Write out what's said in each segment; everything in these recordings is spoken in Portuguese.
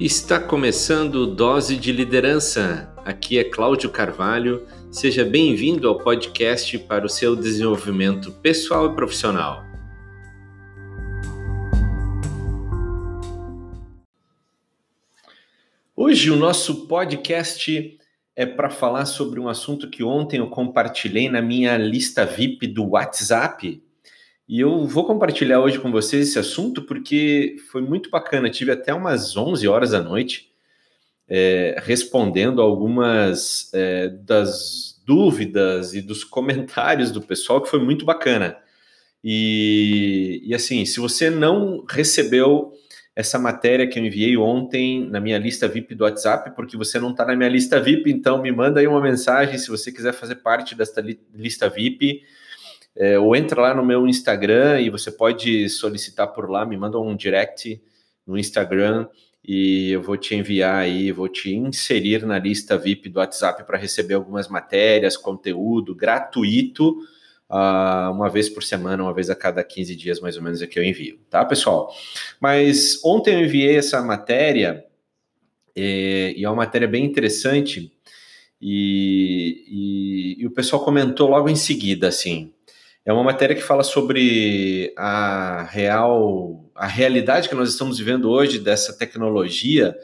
Está começando Dose de Liderança. Aqui é Cláudio Carvalho. Seja bem-vindo ao podcast para o seu desenvolvimento pessoal e profissional. Hoje o nosso podcast é para falar sobre um assunto que ontem eu compartilhei na minha lista VIP do WhatsApp e eu vou compartilhar hoje com vocês esse assunto porque foi muito bacana. Tive até umas 11 horas da noite é, respondendo algumas é, das dúvidas e dos comentários do pessoal, que foi muito bacana. E, e assim, se você não recebeu essa matéria que eu enviei ontem na minha lista VIP do WhatsApp, porque você não está na minha lista VIP, então me manda aí uma mensagem se você quiser fazer parte desta li lista VIP é, ou entra lá no meu Instagram e você pode solicitar por lá, me manda um direct no Instagram e eu vou te enviar aí, vou te inserir na lista VIP do WhatsApp para receber algumas matérias, conteúdo gratuito, uh, uma vez por semana, uma vez a cada 15 dias mais ou menos é que eu envio, tá, pessoal? Mas ontem eu enviei essa matéria é, e é uma matéria bem interessante e, e, e o pessoal comentou logo em seguida, assim, é uma matéria que fala sobre a real, a realidade que nós estamos vivendo hoje dessa tecnologia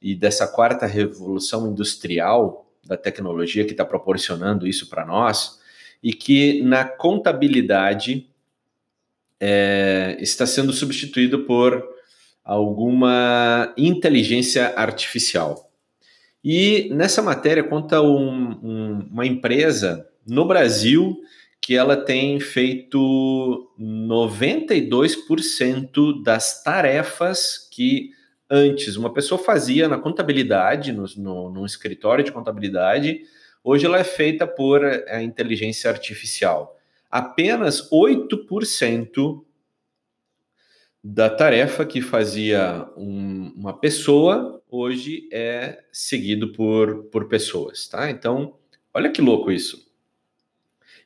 e dessa quarta revolução industrial da tecnologia que está proporcionando isso para nós e que na contabilidade é, está sendo substituído por alguma inteligência artificial. E nessa matéria conta um, um, uma empresa no Brasil que ela tem feito 92% das tarefas que antes uma pessoa fazia na contabilidade, no, no, no escritório de contabilidade, hoje ela é feita por a inteligência artificial. Apenas 8% da tarefa que fazia um, uma pessoa hoje é seguido por, por pessoas, tá? Então, olha que louco isso.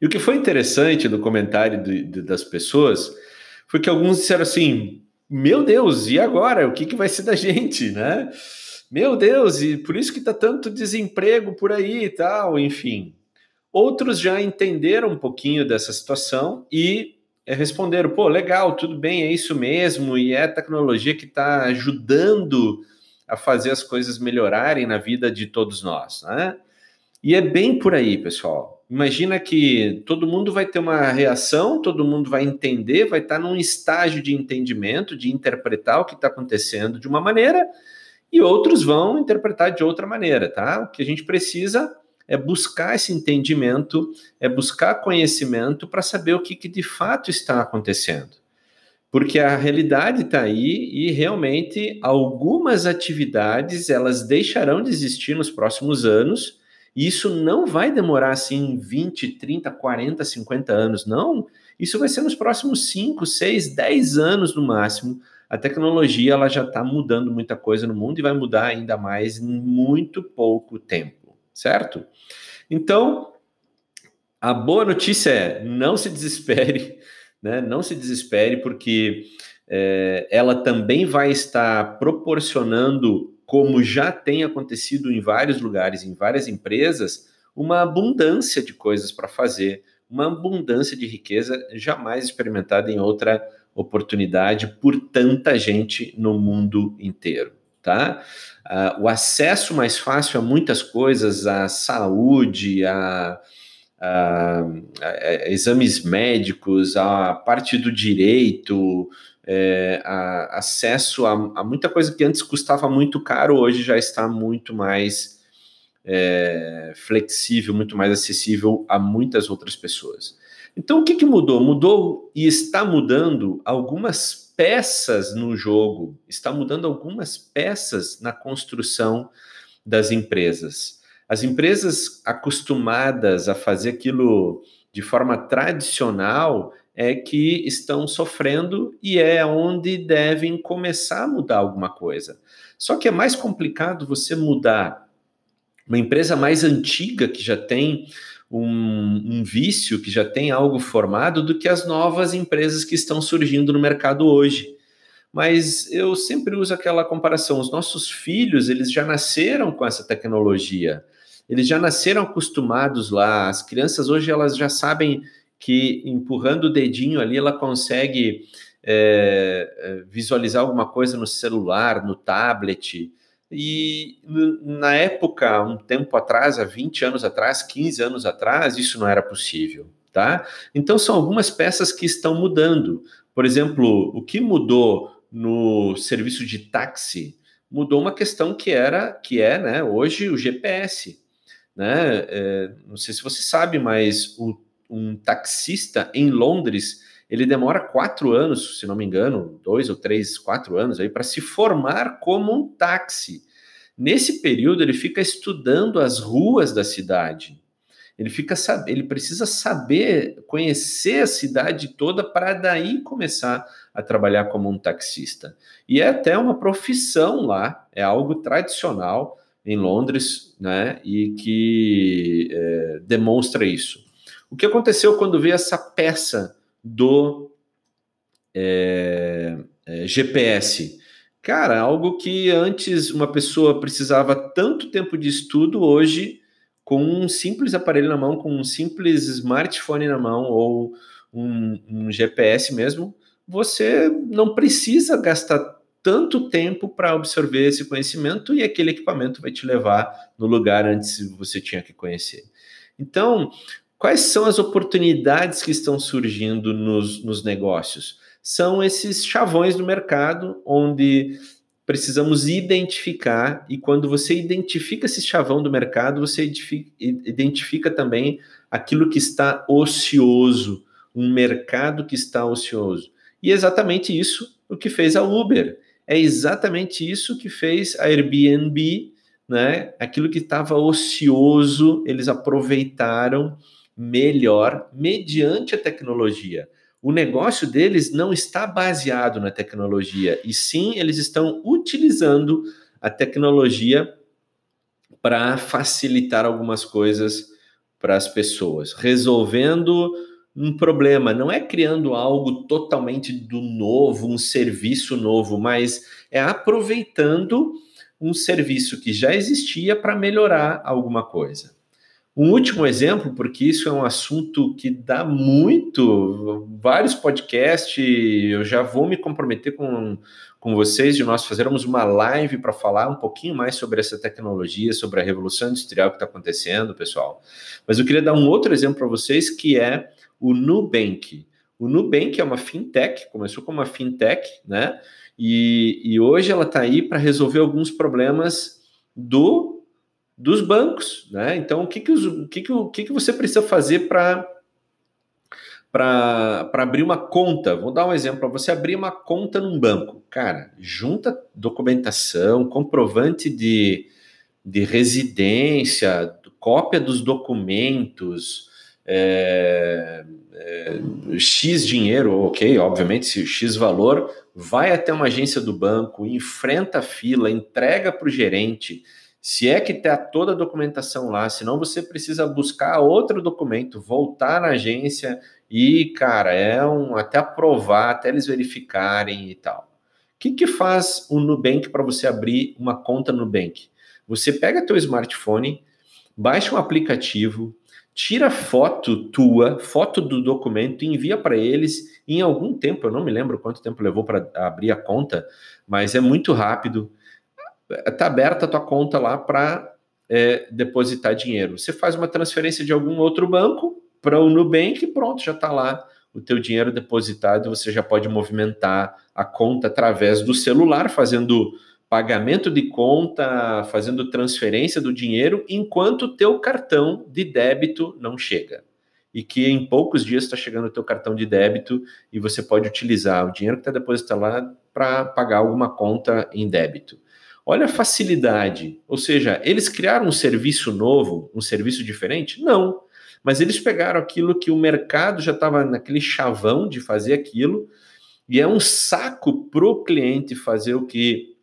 E o que foi interessante no comentário de, de, das pessoas foi que alguns disseram assim: Meu Deus, e agora? O que, que vai ser da gente, né? Meu Deus, e por isso que está tanto desemprego por aí e tal, enfim. Outros já entenderam um pouquinho dessa situação e é, responderam: pô, legal, tudo bem, é isso mesmo, e é tecnologia que está ajudando a fazer as coisas melhorarem na vida de todos nós, né? E é bem por aí, pessoal imagina que todo mundo vai ter uma reação, todo mundo vai entender, vai estar num estágio de entendimento, de interpretar o que está acontecendo de uma maneira, e outros vão interpretar de outra maneira, tá? O que a gente precisa é buscar esse entendimento, é buscar conhecimento para saber o que, que de fato está acontecendo. Porque a realidade está aí e realmente algumas atividades elas deixarão de existir nos próximos anos e isso não vai demorar assim 20, 30, 40, 50 anos, não. Isso vai ser nos próximos 5, 6, 10 anos no máximo. A tecnologia ela já está mudando muita coisa no mundo e vai mudar ainda mais em muito pouco tempo, certo? Então, a boa notícia é não se desespere, né? Não se desespere, porque é, ela também vai estar proporcionando como já tem acontecido em vários lugares, em várias empresas, uma abundância de coisas para fazer, uma abundância de riqueza jamais experimentada em outra oportunidade por tanta gente no mundo inteiro, tá? Uh, o acesso mais fácil a muitas coisas, a saúde, a, a, a exames médicos, a parte do direito, é, a, acesso a, a, muita coisa que antes custava muito caro, hoje já está muito mais é, flexível, muito mais acessível a muitas outras pessoas. Então, o que, que mudou? Mudou e está mudando algumas peças no jogo, está mudando algumas peças na construção das empresas. As empresas acostumadas a fazer aquilo de forma tradicional, é que estão sofrendo e é onde devem começar a mudar alguma coisa. Só que é mais complicado você mudar uma empresa mais antiga que já tem um, um, vício, que já tem algo formado, do que as novas empresas que estão surgindo no mercado hoje. mas eu sempre uso aquela comparação. Os nossos filhos, eles já nasceram com essa tecnologia. Eles já nasceram acostumados lá. As crianças hoje elas já sabem que empurrando o dedinho ali ela consegue é, visualizar alguma coisa no celular, no tablet. E na época, um tempo atrás, há 20 anos atrás, 15 anos atrás, isso não era possível, tá? Então são algumas peças que estão mudando. Por exemplo, o que mudou no serviço de táxi mudou uma questão que era, que é, né, hoje o GPS, né? É, não sei se você sabe, mas o, um taxista em Londres ele demora quatro anos, se não me engano, dois ou três, quatro anos aí para se formar como um táxi. Nesse período ele fica estudando as ruas da cidade. Ele fica ele precisa saber conhecer a cidade toda para daí começar a trabalhar como um taxista. E é até uma profissão lá, é algo tradicional em Londres, né? E que é, demonstra isso. O que aconteceu quando veio essa peça do é, é, GPS. Cara, algo que antes uma pessoa precisava tanto tempo de estudo, hoje, com um simples aparelho na mão, com um simples smartphone na mão ou um, um GPS mesmo, você não precisa gastar tanto tempo para absorver esse conhecimento e aquele equipamento vai te levar no lugar antes você tinha que conhecer. Então, Quais são as oportunidades que estão surgindo nos, nos negócios? São esses chavões do mercado onde precisamos identificar, e quando você identifica esse chavão do mercado, você identifica também aquilo que está ocioso, um mercado que está ocioso. E é exatamente isso o que fez a Uber. É exatamente isso que fez a Airbnb, né? Aquilo que estava ocioso, eles aproveitaram melhor mediante a tecnologia. O negócio deles não está baseado na tecnologia, e sim eles estão utilizando a tecnologia para facilitar algumas coisas para as pessoas, resolvendo um problema, não é criando algo totalmente do novo, um serviço novo, mas é aproveitando um serviço que já existia para melhorar alguma coisa. Um último exemplo, porque isso é um assunto que dá muito, vários podcasts, eu já vou me comprometer com, com vocês de nós fazermos uma live para falar um pouquinho mais sobre essa tecnologia, sobre a revolução industrial que está acontecendo, pessoal. Mas eu queria dar um outro exemplo para vocês, que é o Nubank. O Nubank é uma fintech, começou como uma fintech, né? E, e hoje ela está aí para resolver alguns problemas do dos bancos, né? Então, o que que, os, o, que, que, o que, que você precisa fazer para para abrir uma conta? Vou dar um exemplo para você abrir uma conta num banco. Cara, junta documentação, comprovante de, de residência, cópia dos documentos, é, é, X dinheiro, ok, obviamente, se X valor, vai até uma agência do banco, enfrenta a fila, entrega para o gerente se é que está toda a documentação lá, senão você precisa buscar outro documento, voltar na agência e, cara, é um até aprovar, até eles verificarem e tal. O que, que faz o Nubank para você abrir uma conta Nubank? Você pega teu smartphone, baixa um aplicativo, tira foto tua, foto do documento envia para eles em algum tempo, eu não me lembro quanto tempo levou para abrir a conta, mas é muito rápido está aberta a tua conta lá para é, depositar dinheiro. Você faz uma transferência de algum outro banco para o Nubank pronto, já está lá o teu dinheiro depositado, você já pode movimentar a conta através do celular, fazendo pagamento de conta, fazendo transferência do dinheiro, enquanto o teu cartão de débito não chega. E que em poucos dias está chegando o teu cartão de débito e você pode utilizar o dinheiro que está depositado lá para pagar alguma conta em débito. Olha a facilidade. Ou seja, eles criaram um serviço novo, um serviço diferente? Não. Mas eles pegaram aquilo que o mercado já estava naquele chavão de fazer aquilo, e é um saco para o cliente fazer o que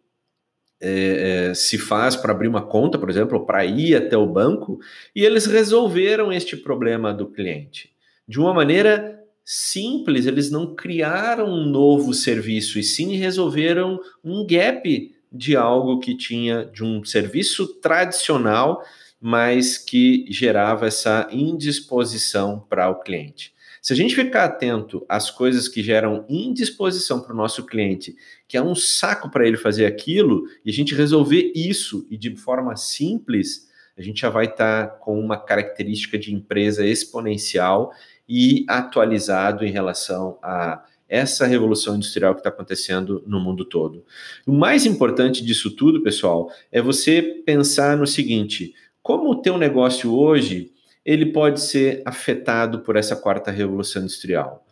é, é, se faz para abrir uma conta, por exemplo, para ir até o banco, e eles resolveram este problema do cliente de uma maneira simples, eles não criaram um novo serviço, e sim resolveram um gap de algo que tinha de um serviço tradicional, mas que gerava essa indisposição para o cliente. Se a gente ficar atento às coisas que geram indisposição para o nosso cliente, que é um saco para ele fazer aquilo, e a gente resolver isso e de forma simples, a gente já vai estar tá com uma característica de empresa exponencial e atualizado em relação a essa revolução industrial que está acontecendo no mundo todo. O mais importante disso tudo, pessoal, é você pensar no seguinte: como o teu negócio hoje ele pode ser afetado por essa quarta revolução industrial?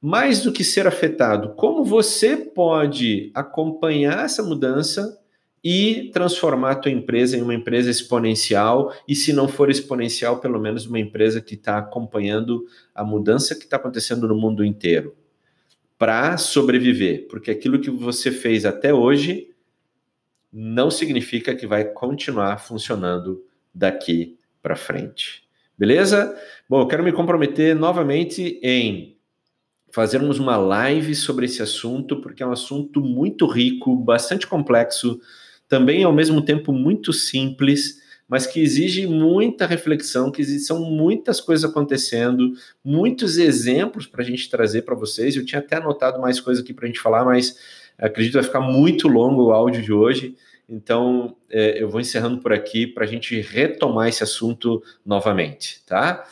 Mais do que ser afetado, como você pode acompanhar essa mudança e transformar a tua empresa em uma empresa exponencial e se não for exponencial, pelo menos uma empresa que está acompanhando a mudança que está acontecendo no mundo inteiro para sobreviver, porque aquilo que você fez até hoje não significa que vai continuar funcionando daqui para frente. Beleza? Bom, eu quero me comprometer novamente em fazermos uma live sobre esse assunto, porque é um assunto muito rico, bastante complexo, também ao mesmo tempo muito simples, mas que exige muita reflexão, que são muitas coisas acontecendo, muitos exemplos para a gente trazer para vocês. Eu tinha até anotado mais coisas aqui para a gente falar, mas acredito que vai ficar muito longo o áudio de hoje. Então, é, eu vou encerrando por aqui para a gente retomar esse assunto novamente, tá?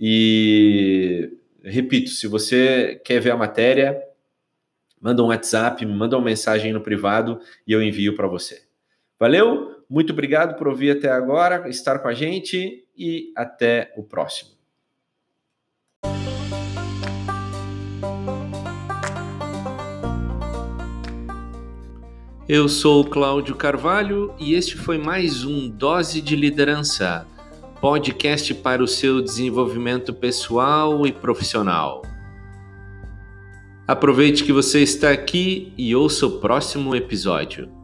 E repito, se você quer ver a matéria, manda um WhatsApp, manda uma mensagem no privado e eu envio para você. Valeu? Muito obrigado por ouvir até agora, estar com a gente e até o próximo. Eu sou Cláudio Carvalho e este foi mais um Dose de Liderança, podcast para o seu desenvolvimento pessoal e profissional. Aproveite que você está aqui e ouça o próximo episódio.